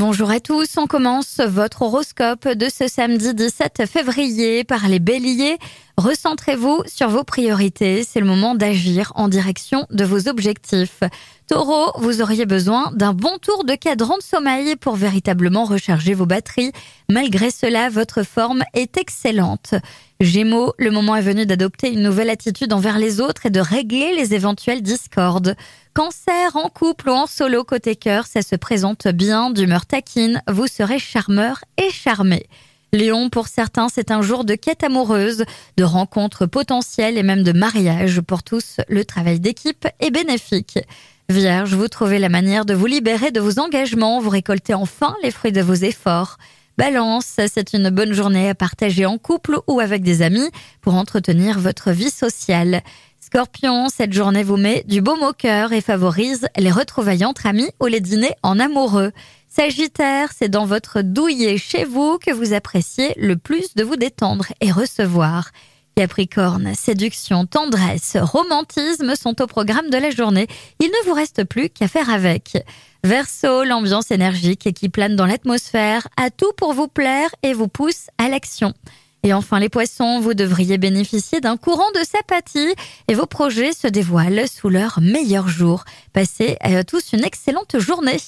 Bonjour à tous, on commence votre horoscope de ce samedi 17 février par les béliers. Recentrez-vous sur vos priorités, c'est le moment d'agir en direction de vos objectifs. Taureau, vous auriez besoin d'un bon tour de cadran de sommeil pour véritablement recharger vos batteries. Malgré cela, votre forme est excellente. Gémeaux, le moment est venu d'adopter une nouvelle attitude envers les autres et de régler les éventuelles discordes. Cancer, en couple ou en solo côté cœur, ça se présente bien, d'humeur taquine, vous serez charmeur et charmé. Léon, pour certains, c'est un jour de quête amoureuse, de rencontres potentielles et même de mariage. Pour tous, le travail d'équipe est bénéfique. Vierge, vous trouvez la manière de vous libérer de vos engagements, vous récoltez enfin les fruits de vos efforts. Balance, c'est une bonne journée à partager en couple ou avec des amis pour entretenir votre vie sociale. Scorpion, cette journée vous met du baume au cœur et favorise les retrouvailles entre amis ou les dîners en amoureux. Sagittaire, c'est dans votre douillet chez vous que vous appréciez le plus de vous détendre et recevoir. Capricorne, séduction, tendresse, romantisme sont au programme de la journée. Il ne vous reste plus qu'à faire avec. Verseau, l'ambiance énergique qui plane dans l'atmosphère a tout pour vous plaire et vous pousse à l'action. Et enfin les poissons, vous devriez bénéficier d'un courant de sympathie et vos projets se dévoilent sous leur meilleur jour. Passez à tous une excellente journée.